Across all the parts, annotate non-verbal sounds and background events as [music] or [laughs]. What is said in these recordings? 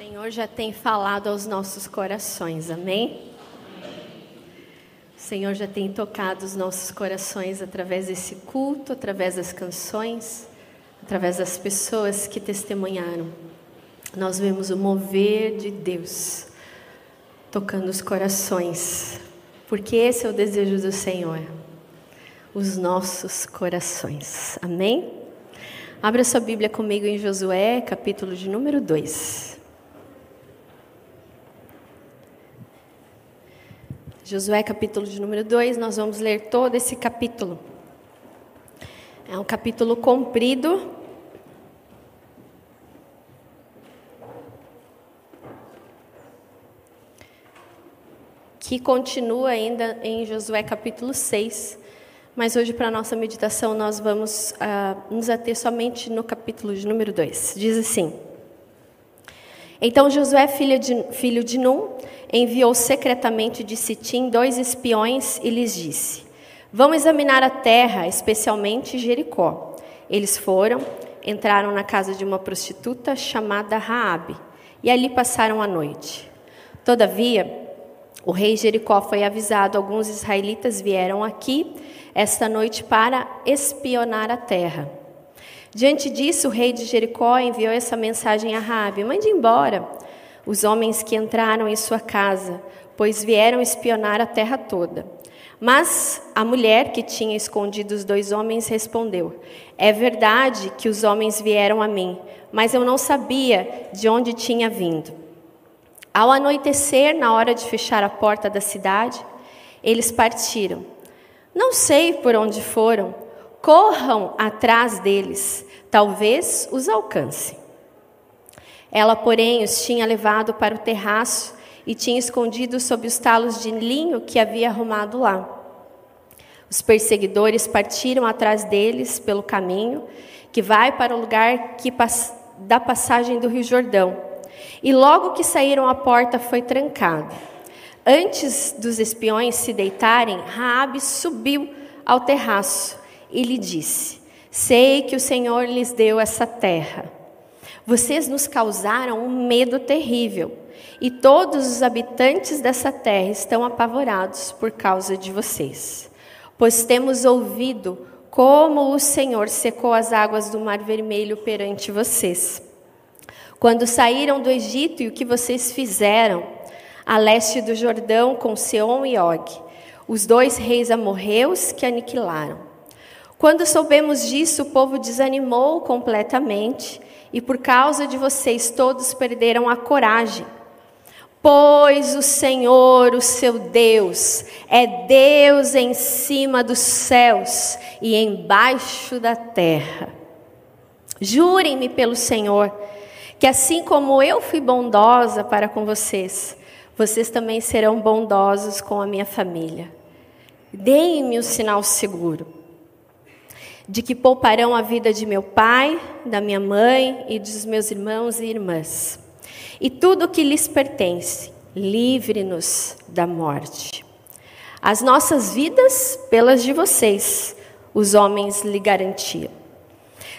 Senhor já tem falado aos nossos corações, amém? O Senhor já tem tocado os nossos corações através desse culto, através das canções, através das pessoas que testemunharam. Nós vemos o mover de Deus tocando os corações, porque esse é o desejo do Senhor, os nossos corações, amém? Abra sua Bíblia comigo em Josué, capítulo de número 2. Josué, capítulo de número 2, nós vamos ler todo esse capítulo. É um capítulo comprido. Que continua ainda em Josué capítulo 6. Mas hoje, para a nossa meditação, nós vamos uh, nos ater somente no capítulo de número 2. Diz assim: Então Josué, filho de, filho de Num, enviou secretamente de Sitim dois espiões e lhes disse: Vão examinar a terra, especialmente Jericó. Eles foram, entraram na casa de uma prostituta chamada Raabe, e ali passaram a noite. Todavia, o rei Jericó foi avisado, alguns israelitas vieram aqui esta noite para espionar a terra. Diante disso, o rei de Jericó enviou essa mensagem a Raabe: Mande embora os homens que entraram em sua casa, pois vieram espionar a terra toda. Mas a mulher que tinha escondido os dois homens respondeu: É verdade que os homens vieram a mim, mas eu não sabia de onde tinha vindo. Ao anoitecer, na hora de fechar a porta da cidade, eles partiram. Não sei por onde foram, corram atrás deles, talvez os alcance. Ela, porém, os tinha levado para o terraço e tinha escondido sob os talos de linho que havia arrumado lá. Os perseguidores partiram atrás deles pelo caminho que vai para o lugar que, da passagem do Rio Jordão. E logo que saíram, a porta foi trancada. Antes dos espiões se deitarem, Raabe subiu ao terraço e lhe disse: Sei que o Senhor lhes deu essa terra vocês nos causaram um medo terrível, e todos os habitantes dessa terra estão apavorados por causa de vocês. Pois temos ouvido como o Senhor secou as águas do Mar Vermelho perante vocês. Quando saíram do Egito e o que vocês fizeram a leste do Jordão com Seom e Og, os dois reis amorreus que aniquilaram. Quando soubemos disso, o povo desanimou completamente e por causa de vocês todos perderam a coragem. Pois o Senhor, o seu Deus, é Deus em cima dos céus e embaixo da terra. Jurem-me pelo Senhor, que assim como eu fui bondosa para com vocês, vocês também serão bondosos com a minha família. Deem-me o sinal seguro de que pouparão a vida de meu pai, da minha mãe e dos meus irmãos e irmãs. E tudo o que lhes pertence, livre-nos da morte. As nossas vidas pelas de vocês, os homens lhe garantiam.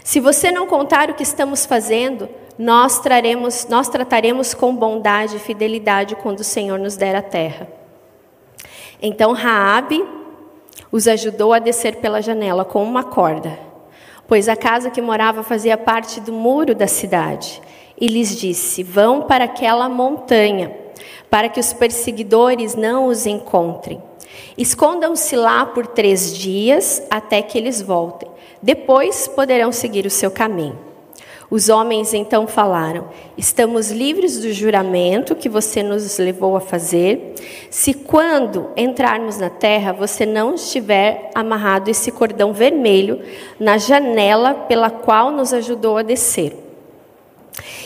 Se você não contar o que estamos fazendo, nós traremos, nós trataremos com bondade e fidelidade quando o Senhor nos der a terra. Então Raabe os ajudou a descer pela janela com uma corda, pois a casa que morava fazia parte do muro da cidade, e lhes disse: Vão para aquela montanha, para que os perseguidores não os encontrem. Escondam-se lá por três dias até que eles voltem. Depois poderão seguir o seu caminho. Os homens então falaram: Estamos livres do juramento que você nos levou a fazer, se quando entrarmos na terra você não estiver amarrado esse cordão vermelho na janela pela qual nos ajudou a descer.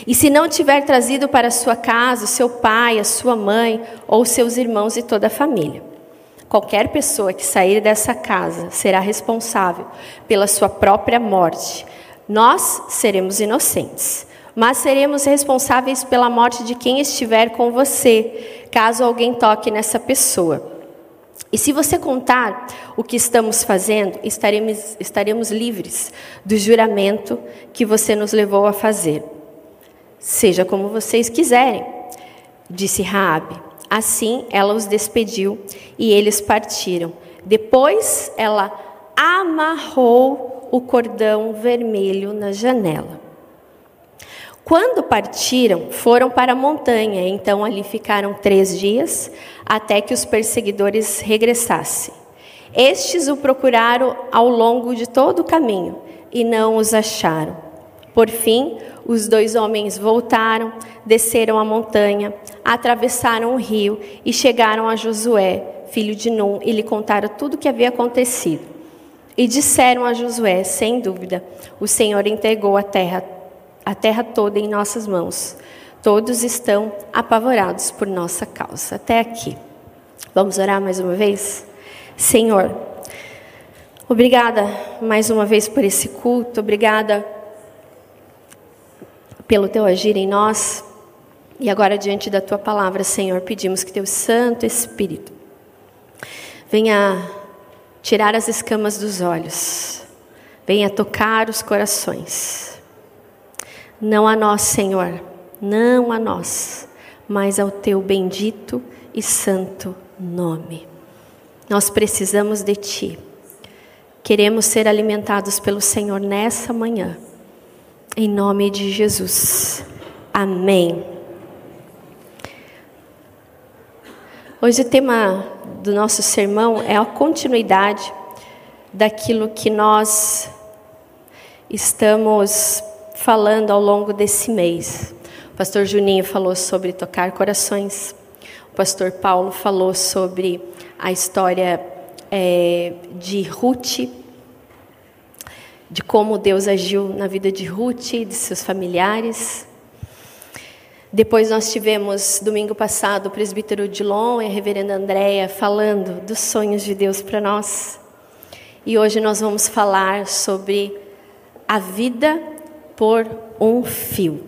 E se não tiver trazido para sua casa o seu pai, a sua mãe ou seus irmãos e toda a família. Qualquer pessoa que sair dessa casa será responsável pela sua própria morte nós seremos inocentes, mas seremos responsáveis pela morte de quem estiver com você, caso alguém toque nessa pessoa. E se você contar o que estamos fazendo, estaremos, estaremos livres do juramento que você nos levou a fazer. Seja como vocês quiserem, disse Raabe. Assim ela os despediu e eles partiram. Depois ela amarrou o cordão vermelho na janela. Quando partiram, foram para a montanha, então ali ficaram três dias, até que os perseguidores regressassem. Estes o procuraram ao longo de todo o caminho e não os acharam. Por fim, os dois homens voltaram, desceram a montanha, atravessaram o rio e chegaram a Josué, filho de Num, e lhe contaram tudo o que havia acontecido. E disseram a Josué, sem dúvida, o Senhor entregou a terra, a terra toda em nossas mãos. Todos estão apavorados por nossa causa. Até aqui. Vamos orar mais uma vez? Senhor, obrigada mais uma vez por esse culto, obrigada pelo teu agir em nós. E agora, diante da tua palavra, Senhor, pedimos que teu Santo Espírito venha tirar as escamas dos olhos, venha tocar os corações. Não a nós, Senhor, não a nós, mas ao teu bendito e santo nome. Nós precisamos de ti. Queremos ser alimentados pelo Senhor nessa manhã. Em nome de Jesus. Amém. Hoje o tema do nosso sermão é a continuidade daquilo que nós estamos falando ao longo desse mês. O pastor Juninho falou sobre tocar corações. O pastor Paulo falou sobre a história é, de Ruth de como Deus agiu na vida de Ruth e de seus familiares. Depois nós tivemos, domingo passado, o presbítero Dilon e a reverenda Andréia falando dos sonhos de Deus para nós. E hoje nós vamos falar sobre a vida por um fio.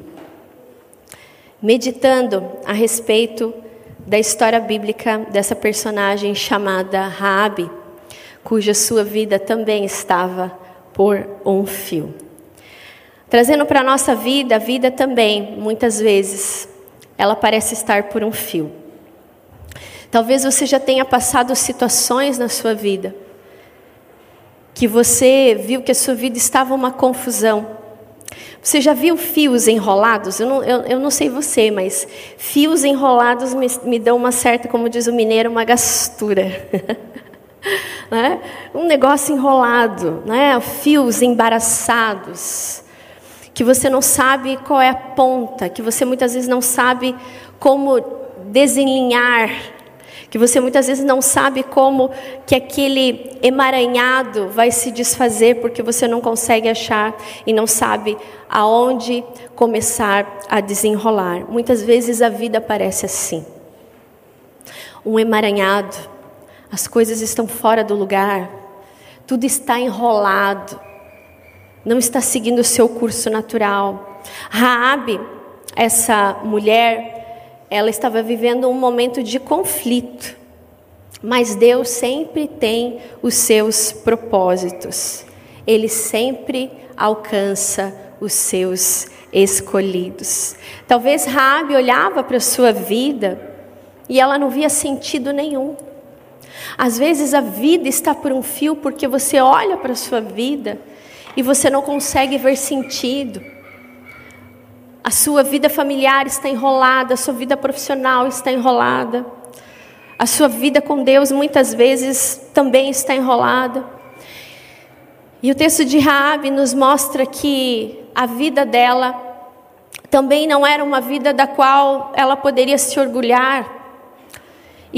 Meditando a respeito da história bíblica dessa personagem chamada Raabe, cuja sua vida também estava por um fio. Trazendo para a nossa vida, a vida também, muitas vezes, ela parece estar por um fio. Talvez você já tenha passado situações na sua vida que você viu que a sua vida estava uma confusão. Você já viu fios enrolados? Eu não, eu, eu não sei você, mas fios enrolados me, me dão uma certa, como diz o mineiro, uma gastura. [laughs] né? um negócio enrolado, né? fios embaraçados, que você não sabe qual é a ponta, que você muitas vezes não sabe como desenlinhar, que você muitas vezes não sabe como que aquele emaranhado vai se desfazer porque você não consegue achar e não sabe aonde começar a desenrolar. Muitas vezes a vida parece assim. Um emaranhado as coisas estão fora do lugar, tudo está enrolado, não está seguindo o seu curso natural. Raabe, essa mulher, ela estava vivendo um momento de conflito, mas Deus sempre tem os seus propósitos. Ele sempre alcança os seus escolhidos. Talvez Raabe olhava para a sua vida e ela não via sentido nenhum. Às vezes a vida está por um fio porque você olha para a sua vida e você não consegue ver sentido. A sua vida familiar está enrolada, a sua vida profissional está enrolada. A sua vida com Deus muitas vezes também está enrolada. E o texto de Raabe nos mostra que a vida dela também não era uma vida da qual ela poderia se orgulhar.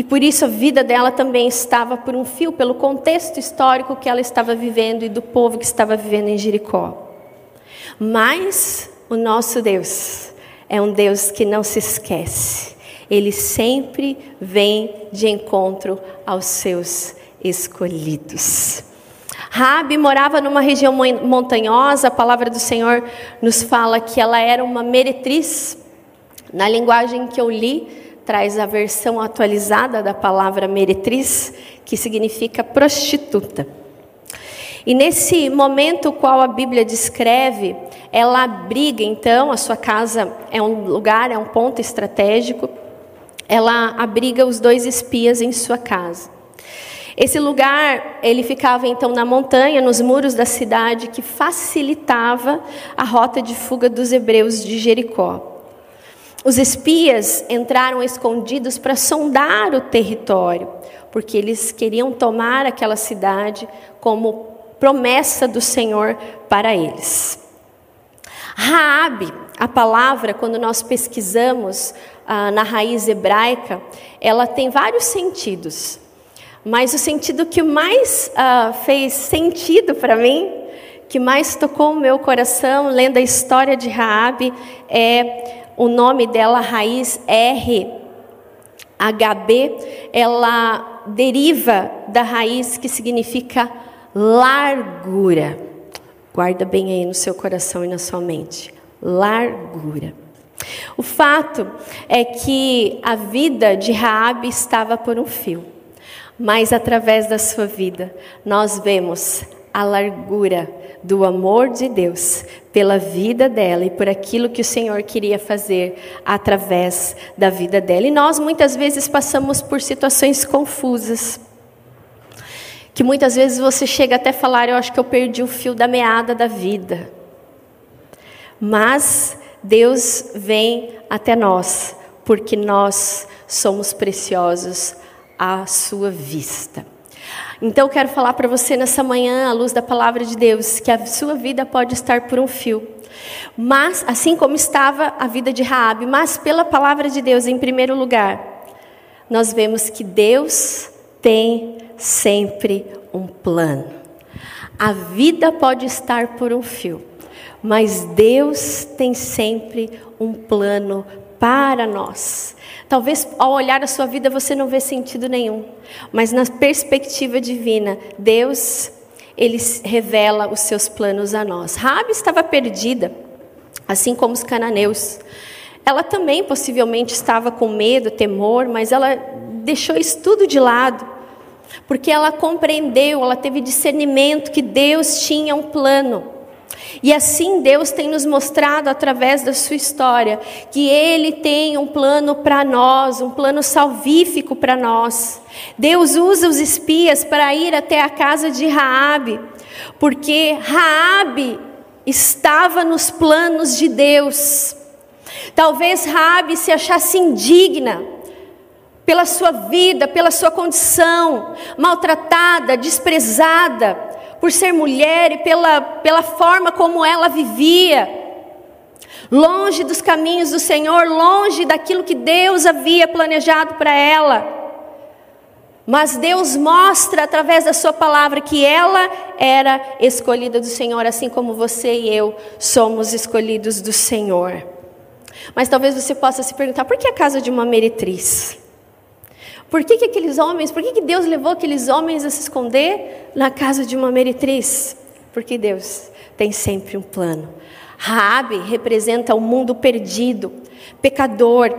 E por isso a vida dela também estava por um fio, pelo contexto histórico que ela estava vivendo e do povo que estava vivendo em Jericó. Mas o nosso Deus é um Deus que não se esquece. Ele sempre vem de encontro aos seus escolhidos. Rabi morava numa região montanhosa, a palavra do Senhor nos fala que ela era uma meretriz. Na linguagem que eu li, traz a versão atualizada da palavra meretriz, que significa prostituta. E nesse momento qual a Bíblia descreve, ela abriga então, a sua casa é um lugar, é um ponto estratégico, ela abriga os dois espias em sua casa. Esse lugar, ele ficava então na montanha, nos muros da cidade, que facilitava a rota de fuga dos hebreus de Jericó. Os espias entraram escondidos para sondar o território, porque eles queriam tomar aquela cidade como promessa do Senhor para eles. Raabe, a palavra, quando nós pesquisamos ah, na raiz hebraica, ela tem vários sentidos. Mas o sentido que mais ah, fez sentido para mim, que mais tocou o meu coração, lendo a história de Raabe, é o nome dela, raiz R, HB, ela deriva da raiz que significa largura. Guarda bem aí no seu coração e na sua mente. Largura. O fato é que a vida de Raabe estava por um fio, mas através da sua vida nós vemos a largura do amor de Deus pela vida dela e por aquilo que o Senhor queria fazer através da vida dela. E nós muitas vezes passamos por situações confusas que muitas vezes você chega até falar, eu acho que eu perdi o fio da meada da vida. Mas Deus vem até nós, porque nós somos preciosos à sua vista. Então eu quero falar para você nessa manhã, à luz da palavra de Deus, que a sua vida pode estar por um fio. Mas assim como estava a vida de Raabe, mas pela palavra de Deus em primeiro lugar, nós vemos que Deus tem sempre um plano. A vida pode estar por um fio, mas Deus tem sempre um plano para nós. Talvez ao olhar a sua vida você não vê sentido nenhum, mas na perspectiva divina, Deus ele revela os seus planos a nós. Rabi estava perdida, assim como os cananeus. Ela também possivelmente estava com medo, temor, mas ela deixou isso tudo de lado porque ela compreendeu, ela teve discernimento que Deus tinha um plano. E assim Deus tem nos mostrado através da sua história que Ele tem um plano para nós, um plano salvífico para nós. Deus usa os espias para ir até a casa de Raabe, porque Raabe estava nos planos de Deus. Talvez Raabe se achasse indigna pela sua vida, pela sua condição, maltratada, desprezada, por ser mulher e pela, pela forma como ela vivia, longe dos caminhos do Senhor, longe daquilo que Deus havia planejado para ela. Mas Deus mostra através da Sua palavra que ela era escolhida do Senhor, assim como você e eu somos escolhidos do Senhor. Mas talvez você possa se perguntar: por que a casa de uma meretriz? Por que, que aqueles homens, por que, que Deus levou aqueles homens a se esconder na casa de uma meretriz? Porque Deus tem sempre um plano. Raabe representa o mundo perdido, pecador.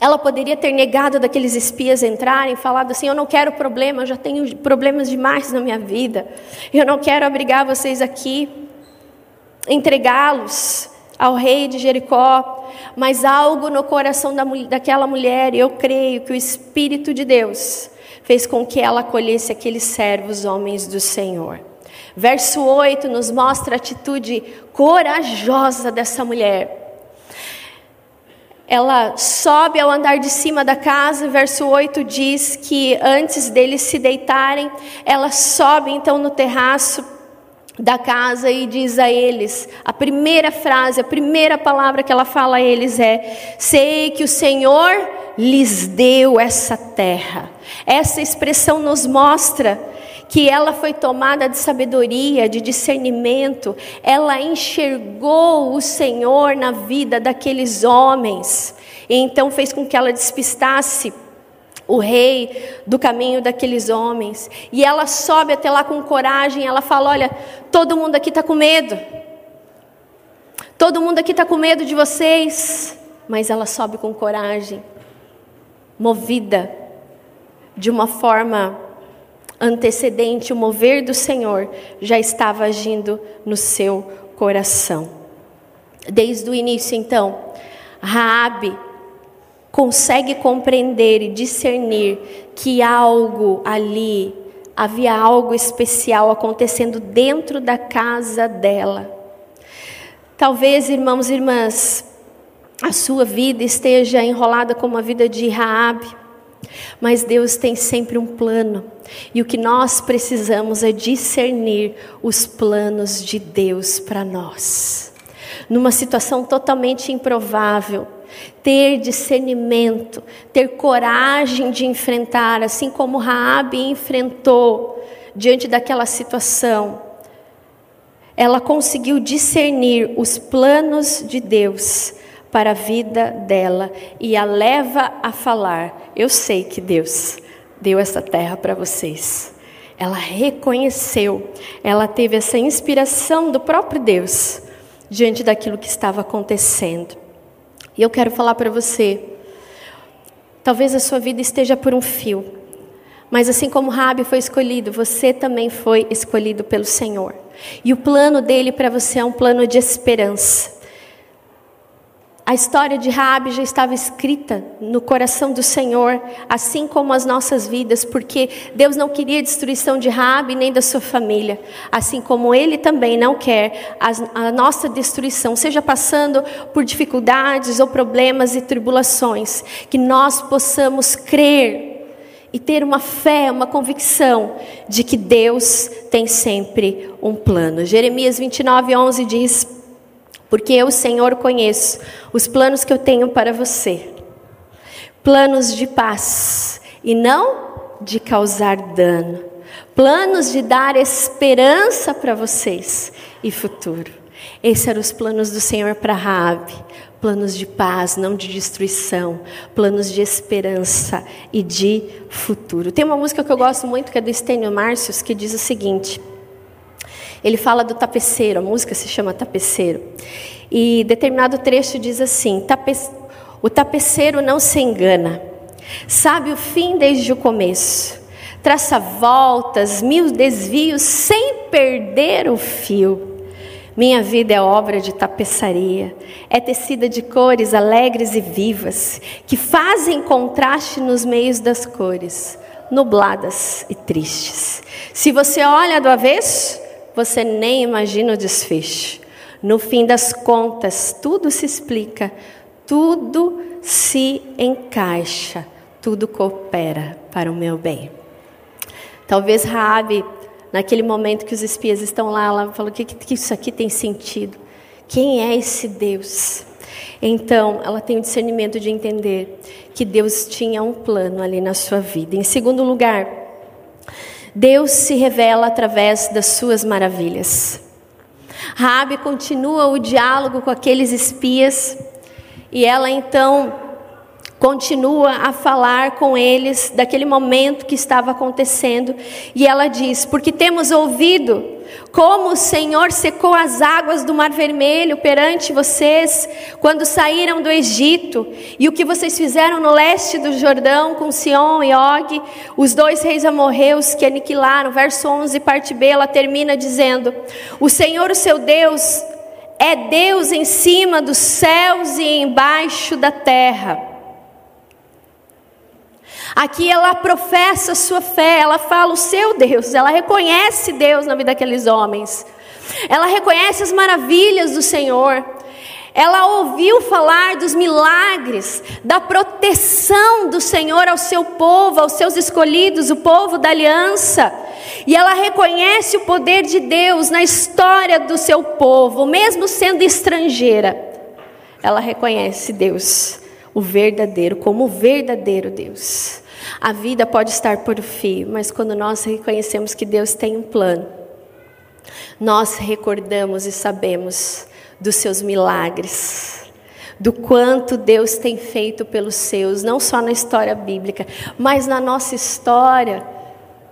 Ela poderia ter negado daqueles espias entrarem, falado assim: Eu não quero problema, eu já tenho problemas demais na minha vida, eu não quero abrigar vocês aqui, entregá-los ao rei de Jericó, mas algo no coração da, daquela mulher, eu creio que o Espírito de Deus fez com que ela acolhesse aqueles servos, homens do Senhor. Verso 8 nos mostra a atitude corajosa dessa mulher. Ela sobe ao andar de cima da casa, verso 8 diz que antes deles se deitarem, ela sobe então no terraço da casa e diz a eles, a primeira frase, a primeira palavra que ela fala a eles é: Sei que o Senhor lhes deu essa terra. Essa expressão nos mostra que ela foi tomada de sabedoria, de discernimento, ela enxergou o Senhor na vida daqueles homens, e então fez com que ela despistasse o rei do caminho daqueles homens. E ela sobe até lá com coragem. Ela fala: Olha, todo mundo aqui está com medo. Todo mundo aqui está com medo de vocês. Mas ela sobe com coragem, movida de uma forma antecedente, o mover do Senhor já estava agindo no seu coração. Desde o início, então, Raabe consegue compreender e discernir que algo ali, havia algo especial acontecendo dentro da casa dela. Talvez, irmãos e irmãs, a sua vida esteja enrolada como a vida de Raabe, mas Deus tem sempre um plano. E o que nós precisamos é discernir os planos de Deus para nós. Numa situação totalmente improvável, ter discernimento, ter coragem de enfrentar, assim como Raabe enfrentou diante daquela situação. Ela conseguiu discernir os planos de Deus para a vida dela e a leva a falar: Eu sei que Deus deu essa terra para vocês. Ela reconheceu, ela teve essa inspiração do próprio Deus diante daquilo que estava acontecendo. E eu quero falar para você, talvez a sua vida esteja por um fio, mas assim como Rabi foi escolhido, você também foi escolhido pelo Senhor. E o plano dele para você é um plano de esperança. A história de Raabe já estava escrita no coração do Senhor, assim como as nossas vidas, porque Deus não queria a destruição de Raabe nem da sua família, assim como Ele também não quer a, nossa destruição, seja passando por dificuldades ou problemas e tribulações, que nós possamos crer e ter uma fé, uma convicção de que Deus tem sempre um plano. Jeremias 29, 11 diz porque eu, Senhor, conheço os planos que eu tenho para você planos de paz e não de causar dano, planos de dar esperança para vocês e futuro. Esses eram os planos do Senhor para Raabe, planos de paz, não de destruição, planos de esperança e de futuro. Tem uma música que eu gosto muito que é do Estênio Márcios que diz o seguinte: ele fala do tapeceiro, a música se chama Tapeceiro. E determinado trecho diz assim: O tapeceiro não se engana, sabe o fim desde o começo, traça voltas, mil desvios sem perder o fio. Minha vida é obra de tapeçaria, é tecida de cores alegres e vivas, que fazem contraste nos meios das cores, nubladas e tristes. Se você olha do avesso, você nem imagina o desfecho. No fim das contas, tudo se explica, tudo se encaixa, tudo coopera para o meu bem. Talvez Raabe, naquele momento que os espias estão lá, ela falou que, que isso aqui tem sentido. Quem é esse Deus? Então, ela tem o discernimento de entender que Deus tinha um plano ali na sua vida. Em segundo lugar, Deus se revela através das suas maravilhas. Raabe continua o diálogo com aqueles espias e ela então continua a falar com eles daquele momento que estava acontecendo e ela diz: "Porque temos ouvido como o Senhor secou as águas do Mar Vermelho perante vocês quando saíram do Egito, e o que vocês fizeram no leste do Jordão com Sion e Og, os dois reis amorreus que aniquilaram. Verso 11, parte B, ela termina dizendo: O Senhor, o seu Deus, é Deus em cima dos céus e embaixo da terra. Aqui ela professa sua fé, ela fala o seu Deus, ela reconhece Deus na vida daqueles homens. Ela reconhece as maravilhas do Senhor. Ela ouviu falar dos milagres, da proteção do Senhor ao seu povo, aos seus escolhidos, o povo da aliança. E ela reconhece o poder de Deus na história do seu povo, mesmo sendo estrangeira. Ela reconhece Deus, o verdadeiro, como o verdadeiro Deus. A vida pode estar por fio, mas quando nós reconhecemos que Deus tem um plano, nós recordamos e sabemos dos seus milagres, do quanto Deus tem feito pelos seus, não só na história bíblica, mas na nossa história,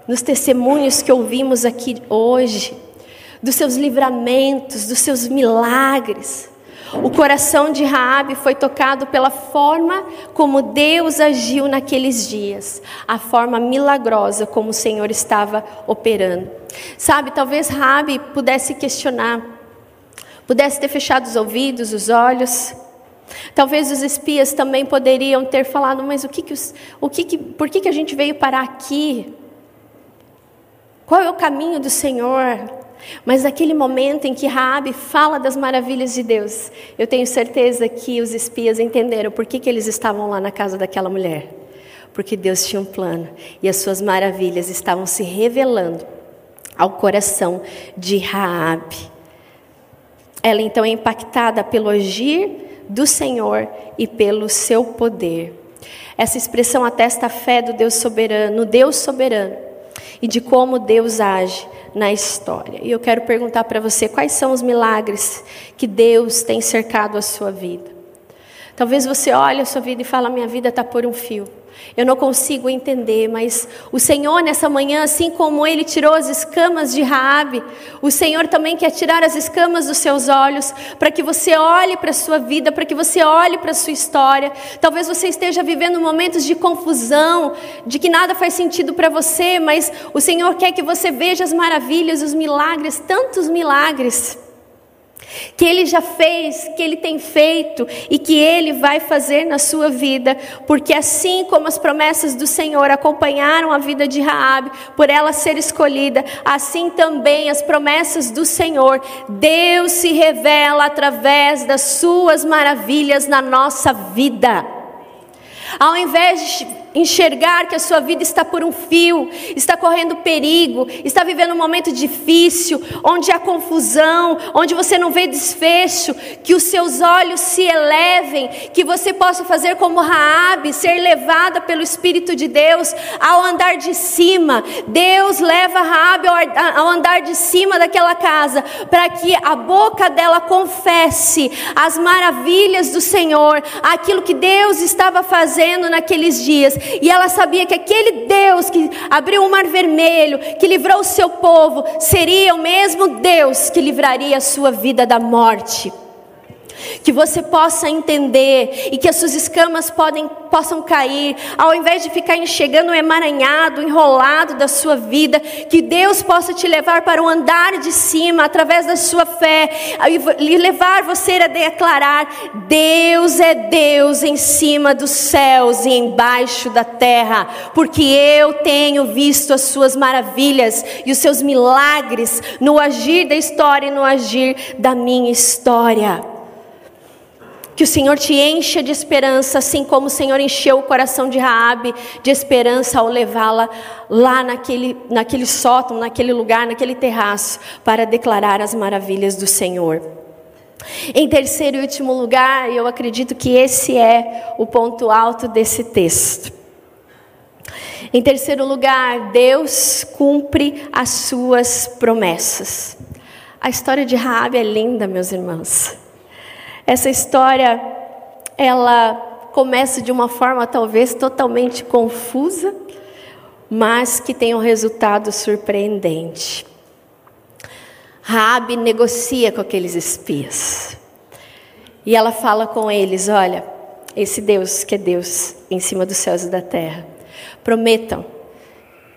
nos testemunhos que ouvimos aqui hoje, dos seus livramentos, dos seus milagres. O coração de Raabe foi tocado pela forma como Deus agiu naqueles dias, a forma milagrosa como o Senhor estava operando. Sabe, talvez Raabe pudesse questionar, pudesse ter fechado os ouvidos, os olhos. Talvez os espias também poderiam ter falado, mas o que que o que que, por que que a gente veio parar aqui? Qual é o caminho do Senhor? Mas naquele momento em que Raabe fala das maravilhas de Deus, eu tenho certeza que os espias entenderam por que, que eles estavam lá na casa daquela mulher. Porque Deus tinha um plano e as suas maravilhas estavam se revelando ao coração de Raabe. Ela então é impactada pelo agir do Senhor e pelo seu poder. Essa expressão atesta a fé do Deus soberano, no Deus soberano e de como Deus age na história. E eu quero perguntar para você quais são os milagres que Deus tem cercado a sua vida. Talvez você olhe a sua vida e fale: minha vida está por um fio. Eu não consigo entender, mas o Senhor nessa manhã, assim como ele tirou as escamas de Raabe, o Senhor também quer tirar as escamas dos seus olhos, para que você olhe para a sua vida, para que você olhe para a sua história. Talvez você esteja vivendo momentos de confusão, de que nada faz sentido para você, mas o Senhor quer que você veja as maravilhas, os milagres, tantos milagres que Ele já fez, que Ele tem feito e que Ele vai fazer na sua vida, porque assim como as promessas do Senhor acompanharam a vida de Raabe, por ela ser escolhida, assim também as promessas do Senhor, Deus se revela através das suas maravilhas na nossa vida. Ao invés de enxergar que a sua vida está por um fio, está correndo perigo, está vivendo um momento difícil, onde há confusão, onde você não vê desfecho, que os seus olhos se elevem, que você possa fazer como Raabe, ser levada pelo Espírito de Deus ao andar de cima. Deus leva Raabe ao andar de cima daquela casa, para que a boca dela confesse as maravilhas do Senhor, aquilo que Deus estava fazendo naqueles dias e ela sabia que aquele Deus que abriu o mar vermelho, que livrou o seu povo, seria o mesmo Deus que livraria a sua vida da morte que você possa entender e que as suas escamas podem, possam cair, ao invés de ficar enxergando o emaranhado, enrolado da sua vida, que Deus possa te levar para o andar de cima através da sua fé e levar você a declarar: Deus é Deus em cima dos céus e embaixo da terra, porque eu tenho visto as suas maravilhas e os seus milagres no agir da história e no agir da minha história. Que o Senhor te encha de esperança, assim como o Senhor encheu o coração de Raabe de esperança ao levá-la lá naquele, naquele sótão, naquele lugar, naquele terraço, para declarar as maravilhas do Senhor. Em terceiro e último lugar, eu acredito que esse é o ponto alto desse texto. Em terceiro lugar, Deus cumpre as suas promessas. A história de Raabe é linda, meus irmãos. Essa história, ela começa de uma forma talvez totalmente confusa, mas que tem um resultado surpreendente. Raabe negocia com aqueles espias. E ela fala com eles, olha, esse Deus que é Deus em cima dos céus e da terra, prometam,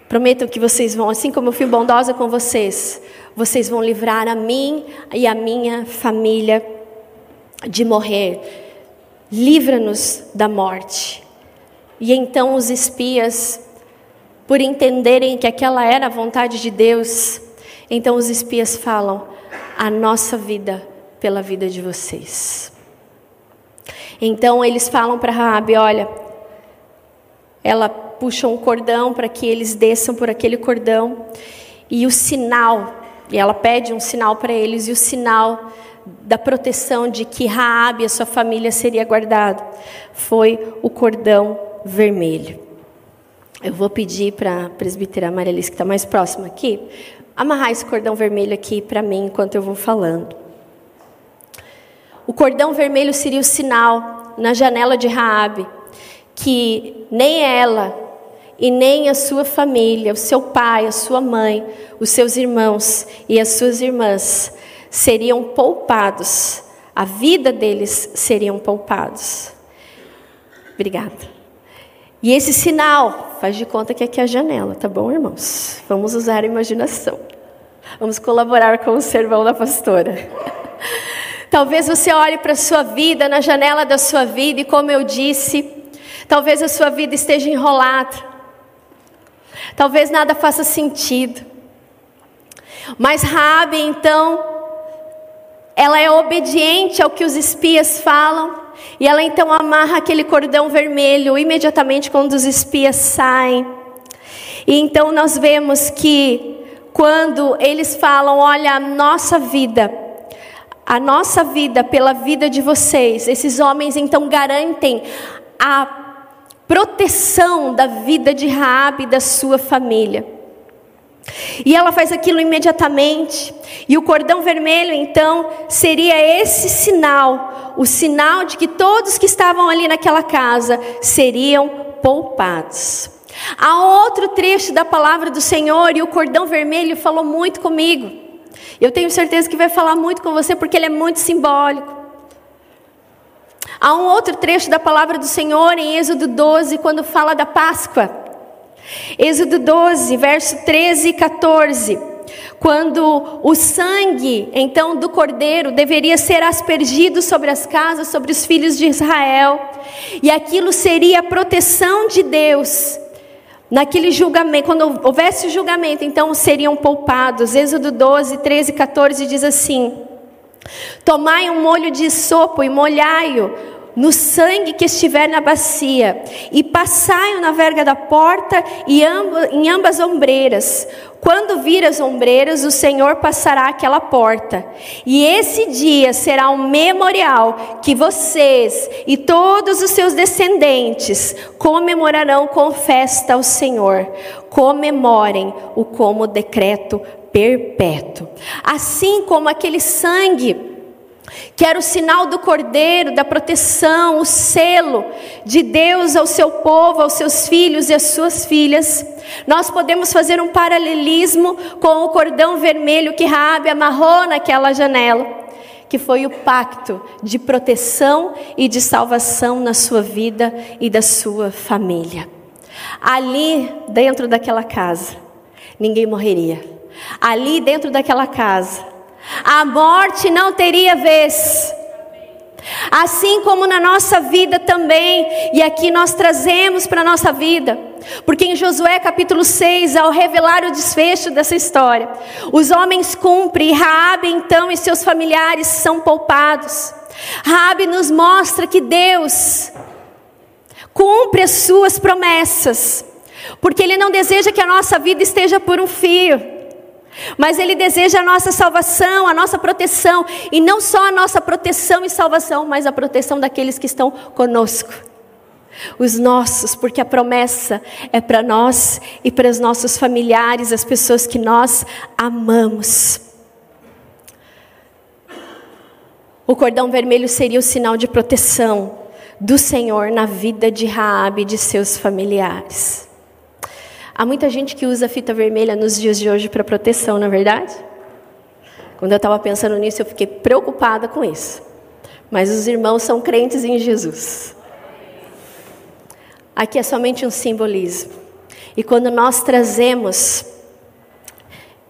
prometam que vocês vão, assim como eu fui bondosa com vocês, vocês vão livrar a mim e a minha família de morrer, livra-nos da morte. E então os espias, por entenderem que aquela era a vontade de Deus, então os espias falam: a nossa vida pela vida de vocês. Então eles falam para Raabe, olha, ela puxa um cordão para que eles desçam por aquele cordão e o sinal, e ela pede um sinal para eles e o sinal da proteção de que Raabe e a sua família seria guardado foi o cordão vermelho. Eu vou pedir para a presbítera Maria que está mais próxima aqui, amarrar esse cordão vermelho aqui para mim enquanto eu vou falando. O cordão vermelho seria o sinal na janela de Raabe que nem ela e nem a sua família, o seu pai, a sua mãe, os seus irmãos e as suas irmãs seriam poupados a vida deles seriam poupados. Obrigada. E esse sinal, faz de conta que aqui é a janela, tá bom, irmãos? Vamos usar a imaginação. Vamos colaborar com o servão da pastora. [laughs] Talvez você olhe para a sua vida, na janela da sua vida, e como eu disse, talvez a sua vida esteja enrolada. Talvez nada faça sentido. Mas Rabi, então, ela é obediente ao que os espias falam, e ela então amarra aquele cordão vermelho imediatamente quando os espias saem. E então nós vemos que quando eles falam, olha, a nossa vida, a nossa vida pela vida de vocês, esses homens então garantem a proteção da vida de Raabe e da sua família. E ela faz aquilo imediatamente. E o cordão vermelho, então, seria esse sinal, o sinal de que todos que estavam ali naquela casa seriam poupados. Há outro trecho da palavra do Senhor e o cordão vermelho falou muito comigo. Eu tenho certeza que vai falar muito com você porque ele é muito simbólico. Há um outro trecho da palavra do Senhor em Êxodo 12, quando fala da Páscoa. Êxodo 12, verso 13 e 14. Quando o sangue, então, do cordeiro deveria ser aspergido sobre as casas, sobre os filhos de Israel, e aquilo seria a proteção de Deus. Naquele julgamento, quando houvesse julgamento, então seriam poupados. Êxodo 12, 13 e 14 diz assim: Tomai um molho de sopo e molhai-o no sangue que estiver na bacia, e passai-o na verga da porta e em ambas ombreiras. Quando vir as ombreiras, o Senhor passará aquela porta. E esse dia será um memorial que vocês e todos os seus descendentes comemorarão com festa ao Senhor. Comemorem o como decreto perpétuo. Assim como aquele sangue que era o sinal do cordeiro, da proteção, o selo de Deus ao seu povo, aos seus filhos e às suas filhas. Nós podemos fazer um paralelismo com o cordão vermelho que Raabe amarrou naquela janela, que foi o pacto de proteção e de salvação na sua vida e da sua família. Ali dentro daquela casa, ninguém morreria ali dentro daquela casa. A morte não teria vez. Assim como na nossa vida também, e aqui nós trazemos para a nossa vida, porque em Josué capítulo 6, ao revelar o desfecho dessa história, os homens cumprem, e Raabe então e seus familiares são poupados. Raabe nos mostra que Deus cumpre as suas promessas, porque Ele não deseja que a nossa vida esteja por um fio. Mas Ele deseja a nossa salvação, a nossa proteção, e não só a nossa proteção e salvação, mas a proteção daqueles que estão conosco. Os nossos, porque a promessa é para nós e para os nossos familiares, as pessoas que nós amamos. O cordão vermelho seria o sinal de proteção do Senhor na vida de Raabe e de seus familiares. Há muita gente que usa fita vermelha nos dias de hoje para proteção, não é verdade? Quando eu estava pensando nisso, eu fiquei preocupada com isso. Mas os irmãos são crentes em Jesus. Aqui é somente um simbolismo. E quando nós trazemos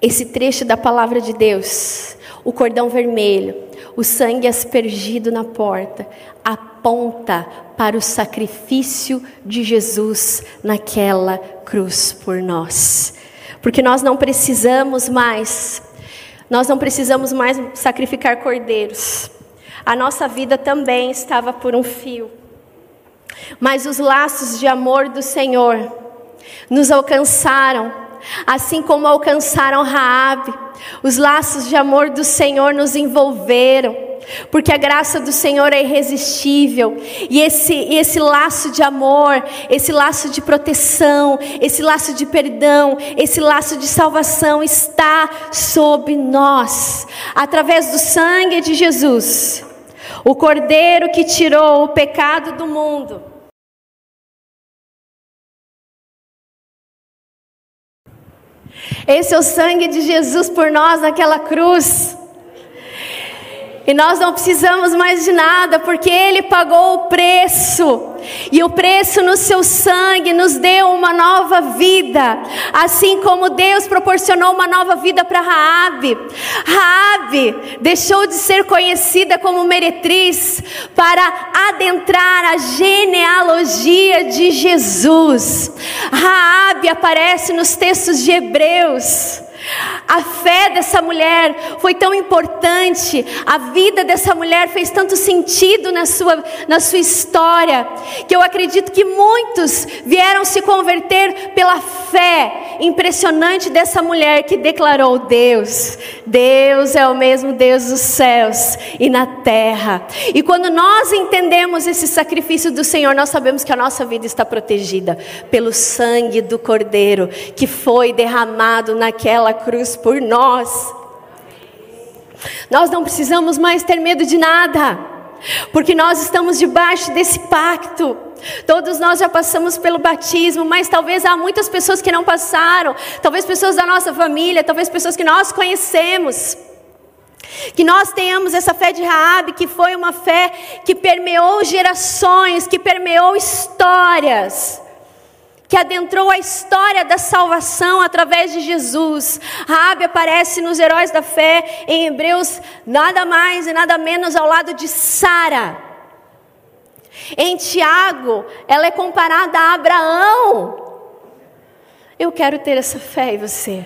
esse trecho da palavra de Deus, o cordão vermelho, o sangue aspergido na porta, aponta para o sacrifício de Jesus naquela cruz por nós. Porque nós não precisamos mais, nós não precisamos mais sacrificar cordeiros. A nossa vida também estava por um fio. Mas os laços de amor do Senhor nos alcançaram, assim como alcançaram Raabe. Os laços de amor do Senhor nos envolveram porque a graça do Senhor é irresistível, e esse, esse laço de amor, esse laço de proteção, esse laço de perdão, esse laço de salvação está sobre nós, através do sangue de Jesus, o Cordeiro que tirou o pecado do mundo. Esse é o sangue de Jesus por nós naquela cruz. E nós não precisamos mais de nada, porque Ele pagou o preço. E o preço no seu sangue nos deu uma nova vida, assim como Deus proporcionou uma nova vida para Raabe. Raabe deixou de ser conhecida como meretriz para adentrar a genealogia de Jesus. Raabe aparece nos textos de Hebreus. A fé dessa mulher foi tão importante, a vida dessa mulher fez tanto sentido na sua, na sua história, que eu acredito que muitos vieram se converter pela fé impressionante dessa mulher que declarou: Deus, Deus é o mesmo Deus dos céus e na terra. E quando nós entendemos esse sacrifício do Senhor, nós sabemos que a nossa vida está protegida pelo sangue do Cordeiro que foi derramado naquela cruz por nós. Nós não precisamos mais ter medo de nada, porque nós estamos debaixo desse pacto. Todos nós já passamos pelo batismo, mas talvez há muitas pessoas que não passaram, talvez pessoas da nossa família, talvez pessoas que nós conhecemos. Que nós tenhamos essa fé de Raabe, que foi uma fé que permeou gerações, que permeou histórias que adentrou a história da salvação através de Jesus. Raabe aparece nos heróis da fé em Hebreus nada mais e nada menos ao lado de Sara. Em Tiago, ela é comparada a Abraão. Eu quero ter essa fé em você.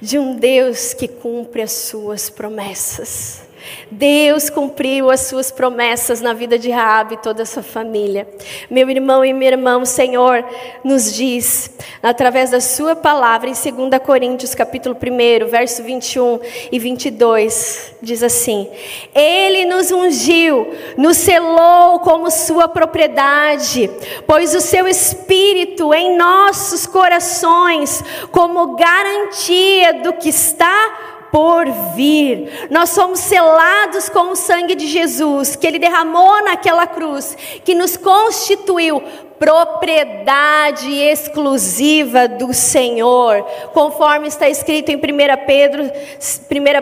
De um Deus que cumpre as suas promessas. Deus cumpriu as suas promessas na vida de Raabe e toda a sua família. Meu irmão e minha irmã, o Senhor nos diz, através da sua palavra, em 2 Coríntios, capítulo 1, verso 21 e 22, diz assim: Ele nos ungiu, nos selou como sua propriedade, pois o seu espírito em nossos corações, como garantia do que está por vir. Nós somos selados com o sangue de Jesus, que Ele derramou naquela cruz, que nos constituiu propriedade exclusiva do Senhor, conforme está escrito em 1 Pedro, 1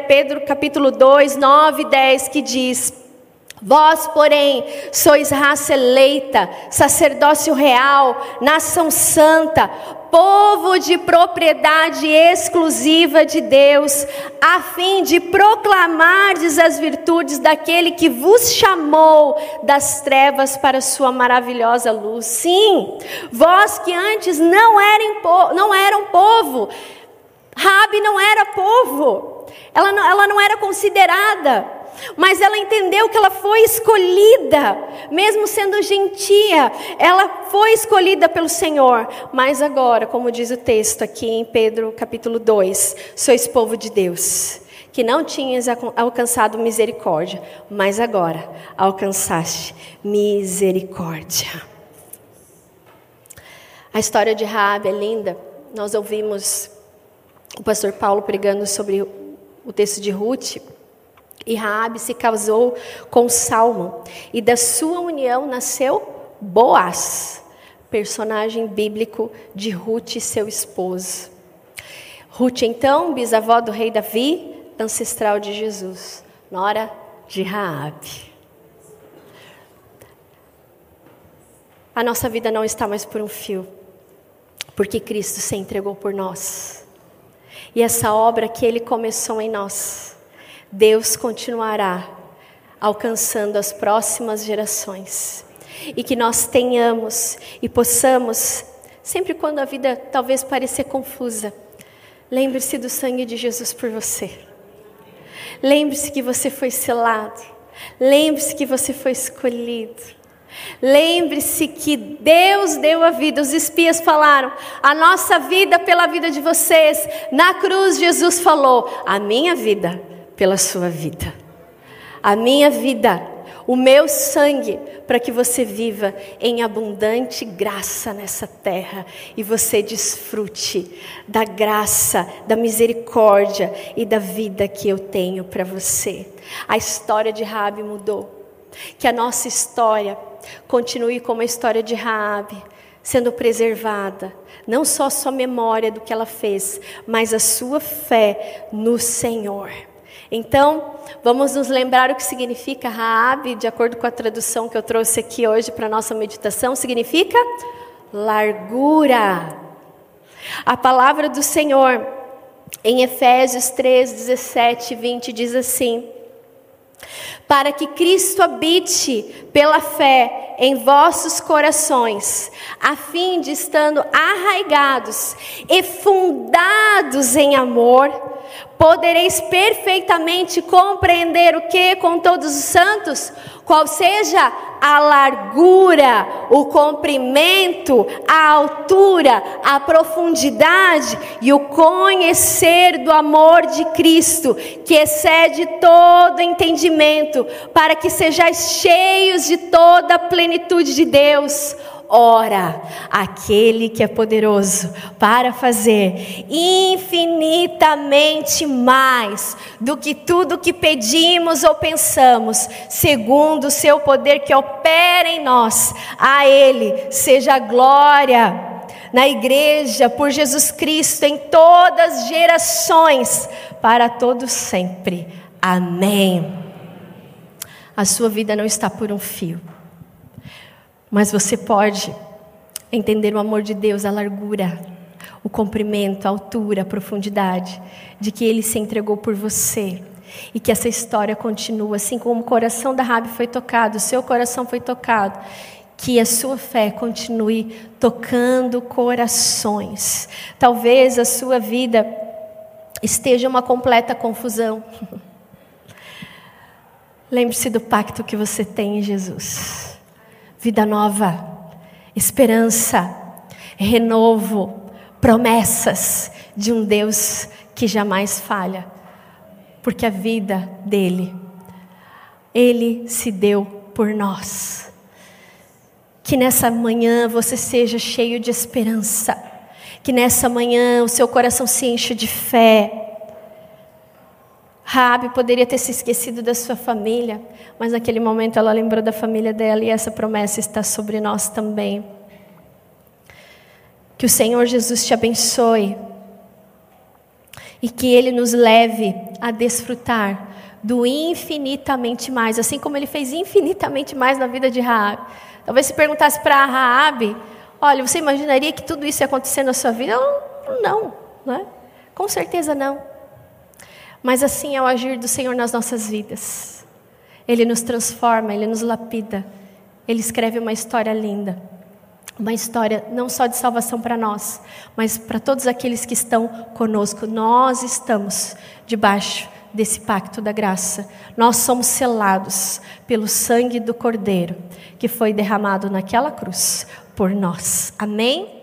Pedro capítulo 2, 9 e 10, que diz: Vós, porém, sois raça eleita, sacerdócio real, nação santa, povo de propriedade exclusiva de Deus, a fim de proclamardes as virtudes daquele que vos chamou das trevas para sua maravilhosa luz. Sim, vós que antes não eram, não eram povo, Rabi não era povo, ela não, ela não era considerada mas ela entendeu que ela foi escolhida, mesmo sendo gentia, ela foi escolhida pelo Senhor. Mas agora, como diz o texto aqui em Pedro capítulo 2, sois povo de Deus, que não tinhas alcançado misericórdia, mas agora alcançaste misericórdia. A história de Raabe é linda. Nós ouvimos o pastor Paulo pregando sobre o texto de Ruth. E Raabe se casou com Salmão, e da sua união nasceu Boaz, personagem bíblico de Ruth e seu esposo. Ruth, então, bisavó do rei Davi, ancestral de Jesus, nora de Raabe. A nossa vida não está mais por um fio, porque Cristo se entregou por nós. E essa obra que ele começou em nós, Deus continuará alcançando as próximas gerações. E que nós tenhamos e possamos, sempre quando a vida talvez parecer confusa, lembre-se do sangue de Jesus por você. Lembre-se que você foi selado. Lembre-se que você foi escolhido. Lembre-se que Deus deu a vida. Os espias falaram: a nossa vida pela vida de vocês. Na cruz, Jesus falou: a minha vida pela sua vida. A minha vida, o meu sangue, para que você viva em abundante graça nessa terra e você desfrute da graça, da misericórdia e da vida que eu tenho para você. A história de Rabi mudou. Que a nossa história continue como a história de Rabi, sendo preservada, não só sua memória do que ela fez, mas a sua fé no Senhor. Então, vamos nos lembrar o que significa Raab, de acordo com a tradução que eu trouxe aqui hoje para a nossa meditação, significa largura. A palavra do Senhor em Efésios 3, 17 e 20 diz assim: Para que Cristo habite pela fé em vossos corações, a fim de estando arraigados e fundados em amor, podereis perfeitamente compreender o que com todos os santos, qual seja a largura, o comprimento, a altura, a profundidade e o conhecer do amor de Cristo, que excede todo entendimento, para que sejais cheios de toda a plenitude de Deus ora aquele que é poderoso para fazer infinitamente mais do que tudo que pedimos ou pensamos, segundo o seu poder que opera em nós. A Ele seja a glória na igreja por Jesus Cristo em todas as gerações, para todos sempre. Amém. A sua vida não está por um fio. Mas você pode entender o amor de Deus, a largura, o comprimento, a altura, a profundidade, de que Ele se entregou por você. E que essa história continua, assim como o coração da Rabi foi tocado, o seu coração foi tocado, que a sua fé continue tocando corações. Talvez a sua vida esteja uma completa confusão. [laughs] Lembre-se do pacto que você tem em Jesus vida nova, esperança, renovo, promessas de um Deus que jamais falha, porque a vida dele, ele se deu por nós. Que nessa manhã você seja cheio de esperança, que nessa manhã o seu coração se encha de fé, Rabi poderia ter se esquecido da sua família, mas naquele momento ela lembrou da família dela e essa promessa está sobre nós também. Que o Senhor Jesus te abençoe e que Ele nos leve a desfrutar do infinitamente mais, assim como Ele fez infinitamente mais na vida de Raab. Talvez se perguntasse para Raab, olha, você imaginaria que tudo isso ia acontecer na sua vida? Não, não é? Com certeza não. Mas assim é o agir do Senhor nas nossas vidas. Ele nos transforma, ele nos lapida. Ele escreve uma história linda. Uma história não só de salvação para nós, mas para todos aqueles que estão conosco. Nós estamos debaixo desse pacto da graça. Nós somos selados pelo sangue do Cordeiro que foi derramado naquela cruz por nós. Amém?